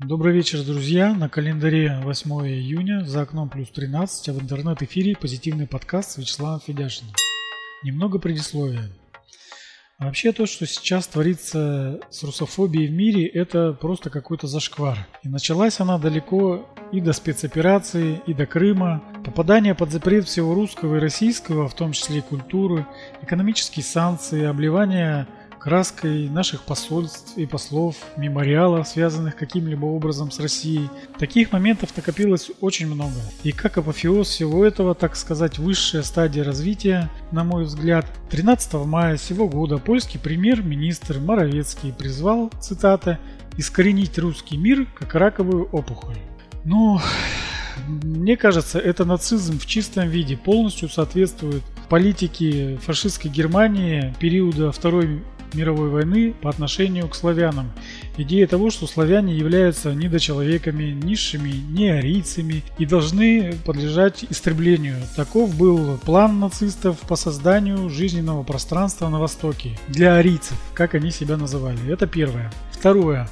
Добрый вечер, друзья. На календаре 8 июня, за окном плюс 13, а в интернет-эфире позитивный подкаст с Вячеславом Федяшиным. Немного предисловия. Вообще то, что сейчас творится с русофобией в мире, это просто какой-то зашквар. И началась она далеко и до спецоперации, и до Крыма. Попадание под запрет всего русского и российского, в том числе и культуры, экономические санкции, обливание краской наших посольств и послов, мемориалов, связанных каким-либо образом с Россией. Таких моментов накопилось очень много. И как апофеоз всего этого, так сказать, высшая стадия развития, на мой взгляд, 13 мая сего года польский премьер-министр Моровецкий призвал, цитата, «искоренить русский мир как раковую опухоль». Ну, мне кажется, это нацизм в чистом виде полностью соответствует политике фашистской Германии периода Второй мировой войны по отношению к славянам. Идея того, что славяне являются недочеловеками, низшими, неарийцами и должны подлежать истреблению. Таков был план нацистов по созданию жизненного пространства на Востоке для арийцев, как они себя называли. Это первое. Второе.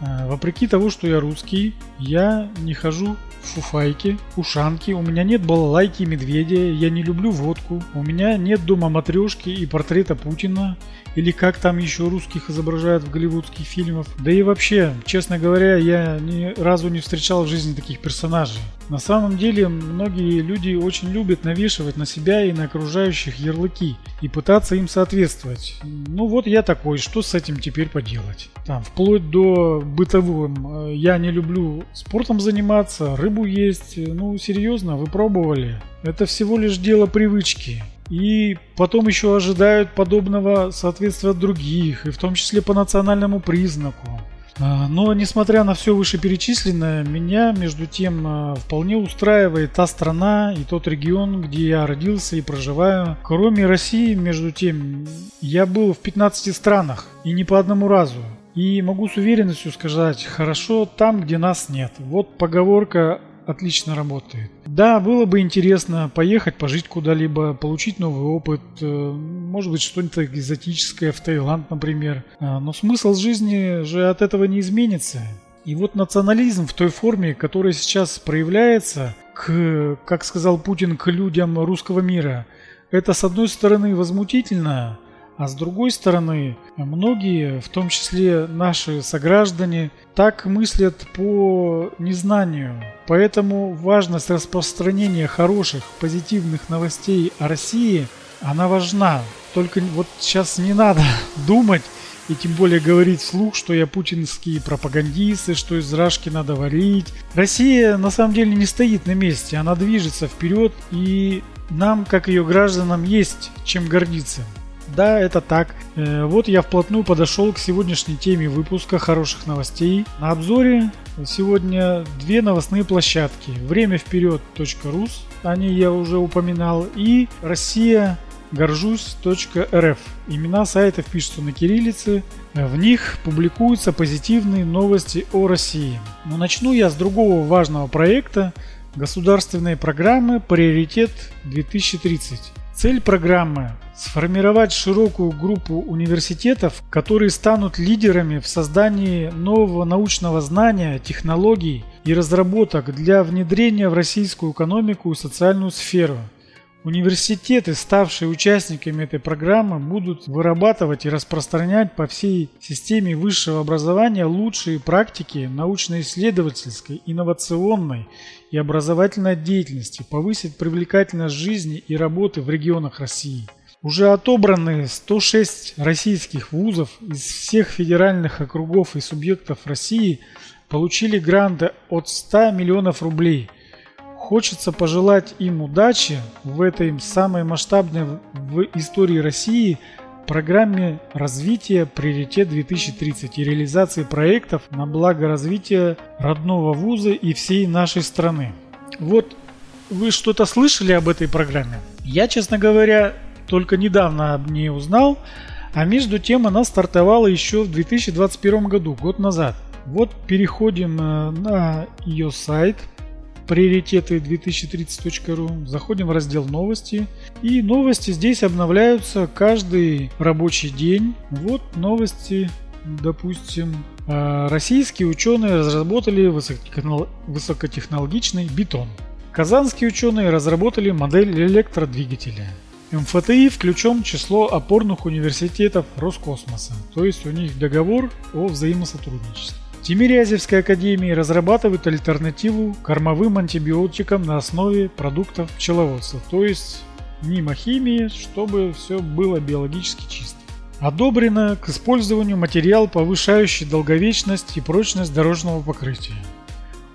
Э, вопреки того, что я русский, я не хожу в фуфайке, ушанки, у меня нет балалайки медведя, я не люблю водку, у меня нет дома матрешки и портрета Путина, или как там еще русских изображают в голливудских фильмах. Да и вообще, честно говоря, я ни разу не встречал в жизни таких персонажей. На самом деле, многие люди очень любят навешивать на себя и на окружающих ярлыки и пытаться им соответствовать. Ну вот я такой, что с этим теперь поделать? Там, вплоть до бытовым. Я не люблю спортом заниматься, рыбу есть. Ну, серьезно, вы пробовали? Это всего лишь дело привычки. И потом еще ожидают подобного соответствия от других, и в том числе по национальному признаку. А, но, несмотря на все вышеперечисленное, меня, между тем, а, вполне устраивает та страна и тот регион, где я родился и проживаю. Кроме России, между тем, я был в 15 странах, и не по одному разу. И могу с уверенностью сказать, хорошо там, где нас нет. Вот поговорка отлично работает. Да, было бы интересно поехать, пожить куда-либо, получить новый опыт, э, может быть что-нибудь экзотическое в Таиланд, например. А, но смысл жизни же от этого не изменится. И вот национализм в той форме, которая сейчас проявляется к, как сказал Путин, к людям русского мира, это с одной стороны возмутительно, а с другой стороны, многие, в том числе наши сограждане, так мыслят по незнанию. Поэтому важность распространения хороших, позитивных новостей о России, она важна. Только вот сейчас не надо думать и тем более говорить вслух, что я путинские пропагандисты, что из Рашки надо варить. Россия на самом деле не стоит на месте, она движется вперед и нам, как ее гражданам, есть чем гордиться. Да, это так. Э, вот я вплотную подошел к сегодняшней теме выпуска хороших новостей. На обзоре сегодня две новостные площадки. Время вперед.рус, они я уже упоминал, и Россия горжусь.рф. Имена сайтов пишутся на кириллице. В них публикуются позитивные новости о России. Но начну я с другого важного проекта государственной программы «Приоритет 2030». Цель программы – сформировать широкую группу университетов, которые станут лидерами в создании нового научного знания, технологий и разработок для внедрения в российскую экономику и социальную сферу. Университеты, ставшие участниками этой программы, будут вырабатывать и распространять по всей системе высшего образования лучшие практики научно-исследовательской, инновационной и образовательной деятельности, повысить привлекательность жизни и работы в регионах России. Уже отобраны 106 российских вузов из всех федеральных округов и субъектов России получили гранты от 100 миллионов рублей. Хочется пожелать им удачи в этой самой масштабной в истории России программе развития «Приоритет 2030» и реализации проектов на благо развития родного вуза и всей нашей страны. Вот вы что-то слышали об этой программе? Я, честно говоря, только недавно об ней узнал, а между тем она стартовала еще в 2021 году, год назад. Вот переходим э, на ее сайт приоритеты 2030.ru, заходим в раздел новости. И новости здесь обновляются каждый рабочий день. Вот новости, допустим, э, российские ученые разработали высокотехнологичный бетон. Казанские ученые разработали модель электродвигателя. МФТИ включен в число опорных университетов Роскосмоса, то есть у них договор о взаимосотрудничестве. Тимирязевской академии разрабатывают альтернативу кормовым антибиотикам на основе продуктов пчеловодства, то есть мимо химии, чтобы все было биологически чисто. Одобрено к использованию материал, повышающий долговечность и прочность дорожного покрытия.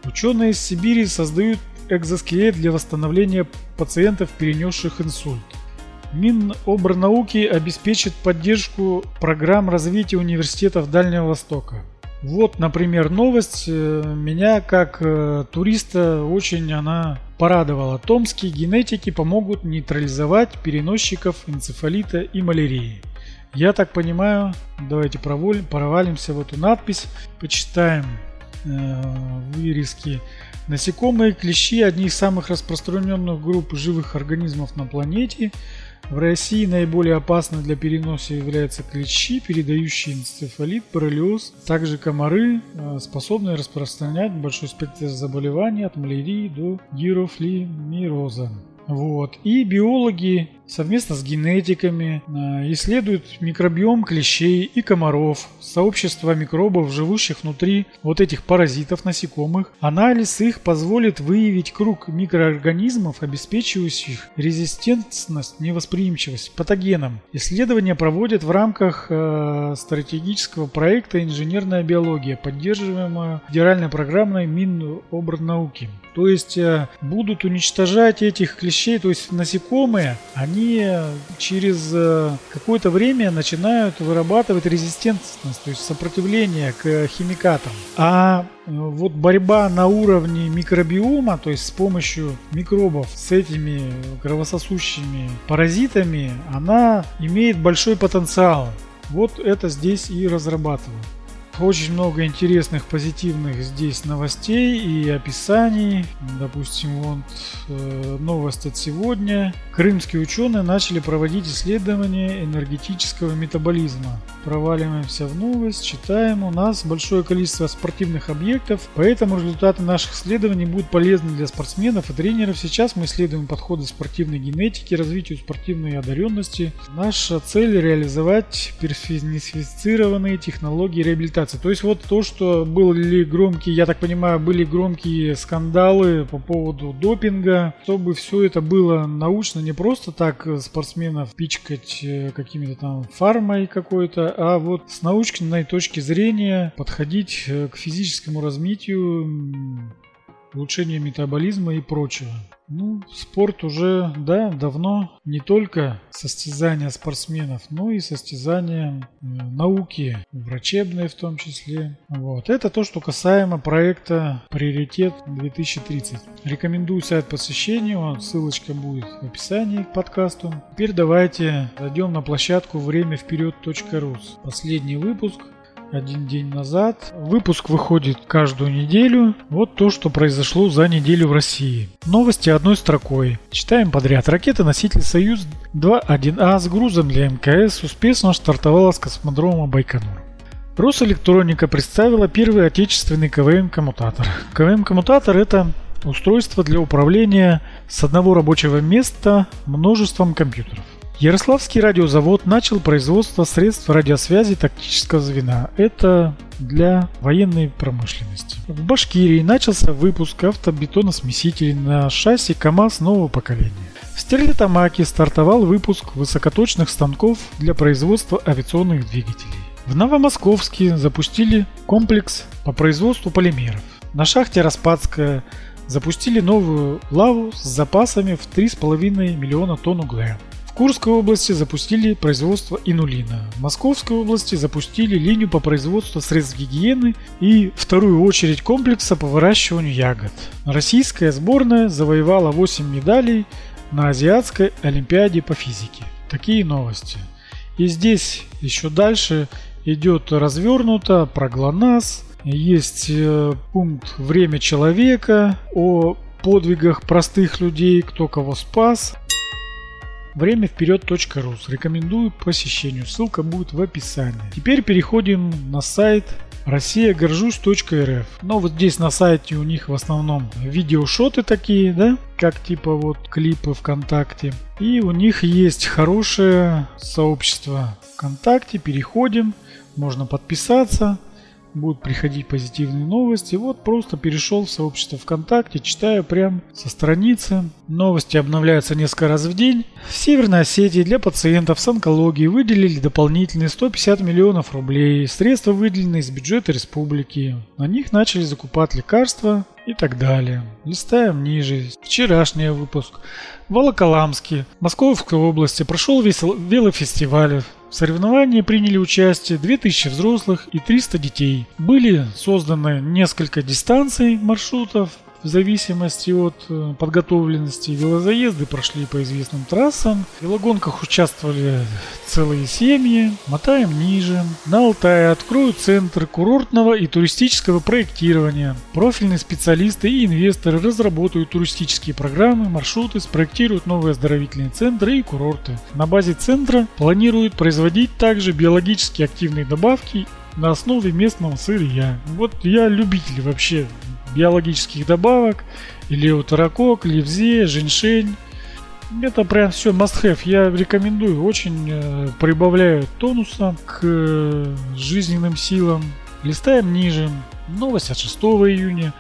Ученые из Сибири создают экзоскелет для восстановления пациентов, перенесших инсульт. Минобрнауки обеспечит поддержку программ развития университетов Дальнего Востока. Вот, например, новость э, меня как э, туриста очень она порадовала. Томские генетики помогут нейтрализовать переносчиков энцефалита и малярии. Я так понимаю, давайте провалимся в эту надпись, почитаем э, вырезки. Насекомые клещи – одни из самых распространенных групп живых организмов на планете – в России наиболее опасны для переноса являются клещи, передающие энцефалит, боррелиоз, также комары, э, способные распространять большой спектр заболеваний от малярии до гирофлемироза. Вот. И биологи совместно с генетиками э, исследуют микробиом клещей и комаров, сообщества микробов, живущих внутри вот этих паразитов насекомых. Анализ их позволит выявить круг микроорганизмов, обеспечивающих резистентность, невосприимчивость патогенам. Исследования проводят в рамках э, стратегического проекта «Инженерная биология», поддерживаемого федеральной программой Минобрнауки. То есть э, будут уничтожать этих клещей, то есть насекомые, они через э, какое-то время начинают вырабатывать резистентность, то есть сопротивление к химикатам. А э, вот борьба на уровне микробиома, то есть с помощью микробов с этими кровососущими паразитами, она имеет большой потенциал. Вот это здесь и разрабатывают. Очень много интересных, позитивных здесь новостей и описаний. Допустим, вот э, новость от сегодня. Крымские ученые начали проводить исследования энергетического метаболизма. Проваливаемся в новость, читаем. У нас большое количество спортивных объектов, поэтому результаты наших исследований будут полезны для спортсменов и тренеров. Сейчас мы исследуем подходы спортивной генетики, развитию спортивной одаренности. Наша цель реализовать персонифицированные технологии реабилитации коммуникации. То есть вот то, что были громкие, я так понимаю, были громкие скандалы по поводу допинга, чтобы все это было научно, не просто так спортсменов пичкать э, какими-то там фармой какой-то, а вот с научной точки зрения подходить э, к физическому развитию, улучшению метаболизма и прочего. Ну, спорт уже, да, давно не только состязания спортсменов, но и состязания науки, врачебные в том числе. Вот. Это то, что касаемо проекта «Приоритет 2030». Рекомендую сайт посещению, ссылочка будет в описании к подкасту. Теперь давайте зайдем на площадку время вперед.ру. Последний выпуск один день назад. Выпуск выходит каждую неделю. Вот то, что произошло за неделю в России. Новости одной строкой. Читаем подряд. Ракета-носитель «Союз-2.1А» с грузом для МКС успешно стартовала с космодрома Байконур. Росэлектроника представила первый отечественный КВМ-коммутатор. КВМ-коммутатор – это устройство для управления с одного рабочего места множеством компьютеров. Ярославский радиозавод начал производство средств радиосвязи тактического звена. Это для военной промышленности. В Башкирии начался выпуск автобетоносмесителей на шасси КАМАЗ нового поколения. В Стерлитамаке стартовал выпуск высокоточных станков для производства авиационных двигателей. В Новомосковске запустили комплекс по производству полимеров. На шахте Распадская запустили новую лаву с запасами в 3,5 миллиона тонн угля. Курской области запустили производство инулина. В Московской области запустили линию по производству средств гигиены и вторую очередь комплекса по выращиванию ягод. Российская сборная завоевала 8 медалей на Азиатской Олимпиаде по физике. Такие новости. И здесь еще дальше идет развернуто про ГЛОНАСС, есть э, пункт «Время человека», о подвигах простых людей, кто кого спас. Время вперед.ру. Рекомендую посещению. Ссылка будет в описании. Теперь переходим на сайт Россия горжусь.рф. Но вот здесь на сайте у них в основном видеошоты такие, да, как типа вот клипы ВКонтакте. И у них есть хорошее сообщество ВКонтакте, переходим, можно подписаться, будут приходить позитивные новости. Вот просто перешел в сообщество ВКонтакте, читаю прям со страницы. Новости обновляются несколько раз в день. В Северной Осетии для пациентов с онкологией выделили дополнительные 150 миллионов рублей. Средства выделены из бюджета республики. На них начали закупать лекарства и так далее. Листаем ниже. Вчерашний выпуск. В Волоколамске, Московской области прошел велофестиваль. В соревновании приняли участие 2000 взрослых и 300 детей. Были созданы несколько дистанций маршрутов, в зависимости от э, подготовленности велозаезды прошли по известным трассам. В велогонках участвовали целые семьи. Мотаем ниже. На Алтае откроют центр курортного и туристического проектирования. Профильные специалисты и инвесторы разработают туристические программы, маршруты, спроектируют новые оздоровительные центры и курорты. На базе центра планируют производить также биологически активные добавки на основе местного сырья. Вот я любитель вообще биологических добавок, илеотерокок, левзе, женьшень. Это прям все must have. Я рекомендую. Очень э, прибавляют тонуса к э, жизненным силам. Листаем ниже. Новость от 6 июня.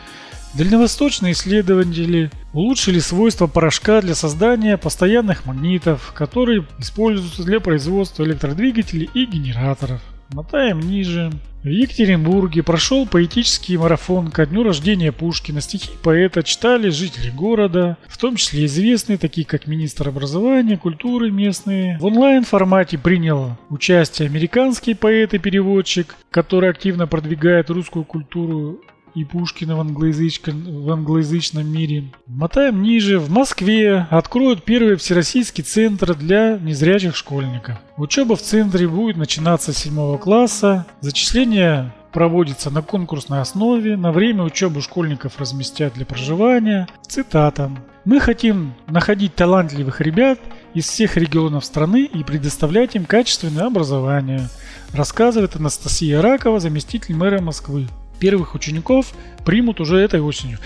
Дальневосточные исследователи улучшили свойства порошка для создания постоянных магнитов, которые используются для производства электродвигателей и генераторов. Мотаем ниже. В Екатеринбурге прошел поэтический марафон ко дню рождения Пушкина. Стихи поэта читали жители города, в том числе известные, такие как министр образования, культуры местные. В онлайн-формате принял участие американский поэт и переводчик, который активно продвигает русскую культуру и Пушкина в, англоязычном, в англоязычном мире. Мотаем ниже. В Москве откроют первый всероссийский центр для незрячих школьников. Учеба в центре будет начинаться с 7 класса. Зачисление проводится на конкурсной основе. На время учебы школьников разместят для проживания. Цитата. «Мы хотим находить талантливых ребят из всех регионов страны и предоставлять им качественное образование», рассказывает Анастасия Ракова, заместитель мэра Москвы первых учеников примут уже этой осенью.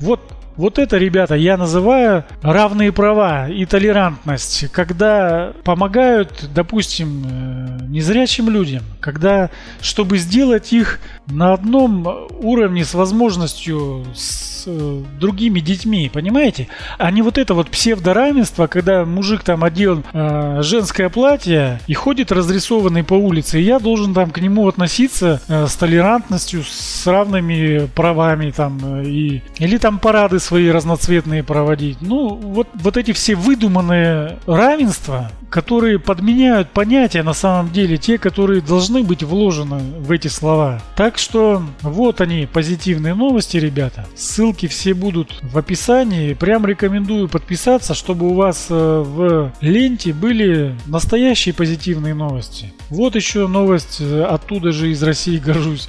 Вот вот это, ребята, я называю равные права и толерантность, когда помогают, допустим, э, незрячим людям, когда, чтобы сделать их на одном уровне с возможностью с э, другими детьми, понимаете? А не вот это вот псевдоравенство, когда мужик там одел э, женское платье и ходит разрисованный по улице, и я должен там к нему относиться с толерантностью, с равными правами там, и, или там парады свои разноцветные проводить. Ну, вот, вот эти все выдуманные равенства, которые подменяют понятия на самом деле, те, которые должны быть вложены в эти слова. Так что вот они, позитивные новости, ребята. Ссылки все будут в описании. Прям рекомендую подписаться, чтобы у вас э, в ленте были настоящие позитивные новости. Вот еще новость э, оттуда же из России горжусь.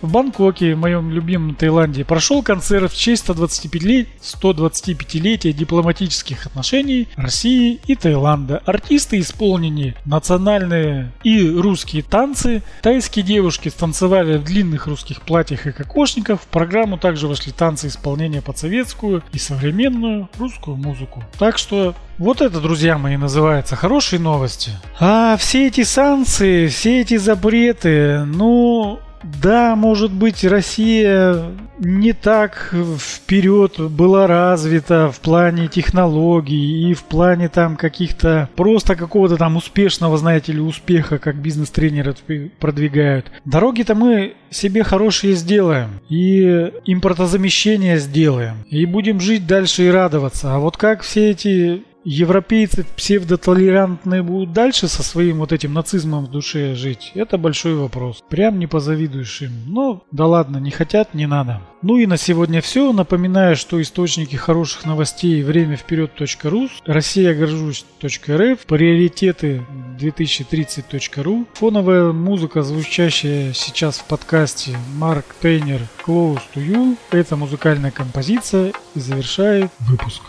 В Бангкоке, в моем любимом Таиланде, прошел концерт в честь 125-летия дипломатических отношений России и Таиланда. Артисты исполнили национальные и русские танцы. Тайские девушки станцевали в длинных русских платьях и кокошниках. В программу также вошли танцы исполнения под советскую и современную русскую музыку. Так что вот это, друзья мои, называется хорошие новости. А все эти санкции, все эти запреты, ну, да, может быть, Россия не так вперед была развита в плане технологий и в плане там каких-то просто какого-то там успешного, знаете ли, успеха, как бизнес-тренеры продвигают. Дороги-то мы себе хорошие сделаем и импортозамещение сделаем и будем жить дальше и радоваться. А вот как все эти европейцы псевдотолерантные будут дальше со своим вот этим нацизмом в душе жить, это большой вопрос. Прям не позавидуешь им. Но да ладно, не хотят, не надо. Ну и на сегодня все. Напоминаю, что источники хороших новостей время вперед.ру, Россия горжусь.рф, приоритеты 2030.ру, фоновая музыка, звучащая сейчас в подкасте Марк Тейнер Close to You. Эта музыкальная композиция и завершает выпуск.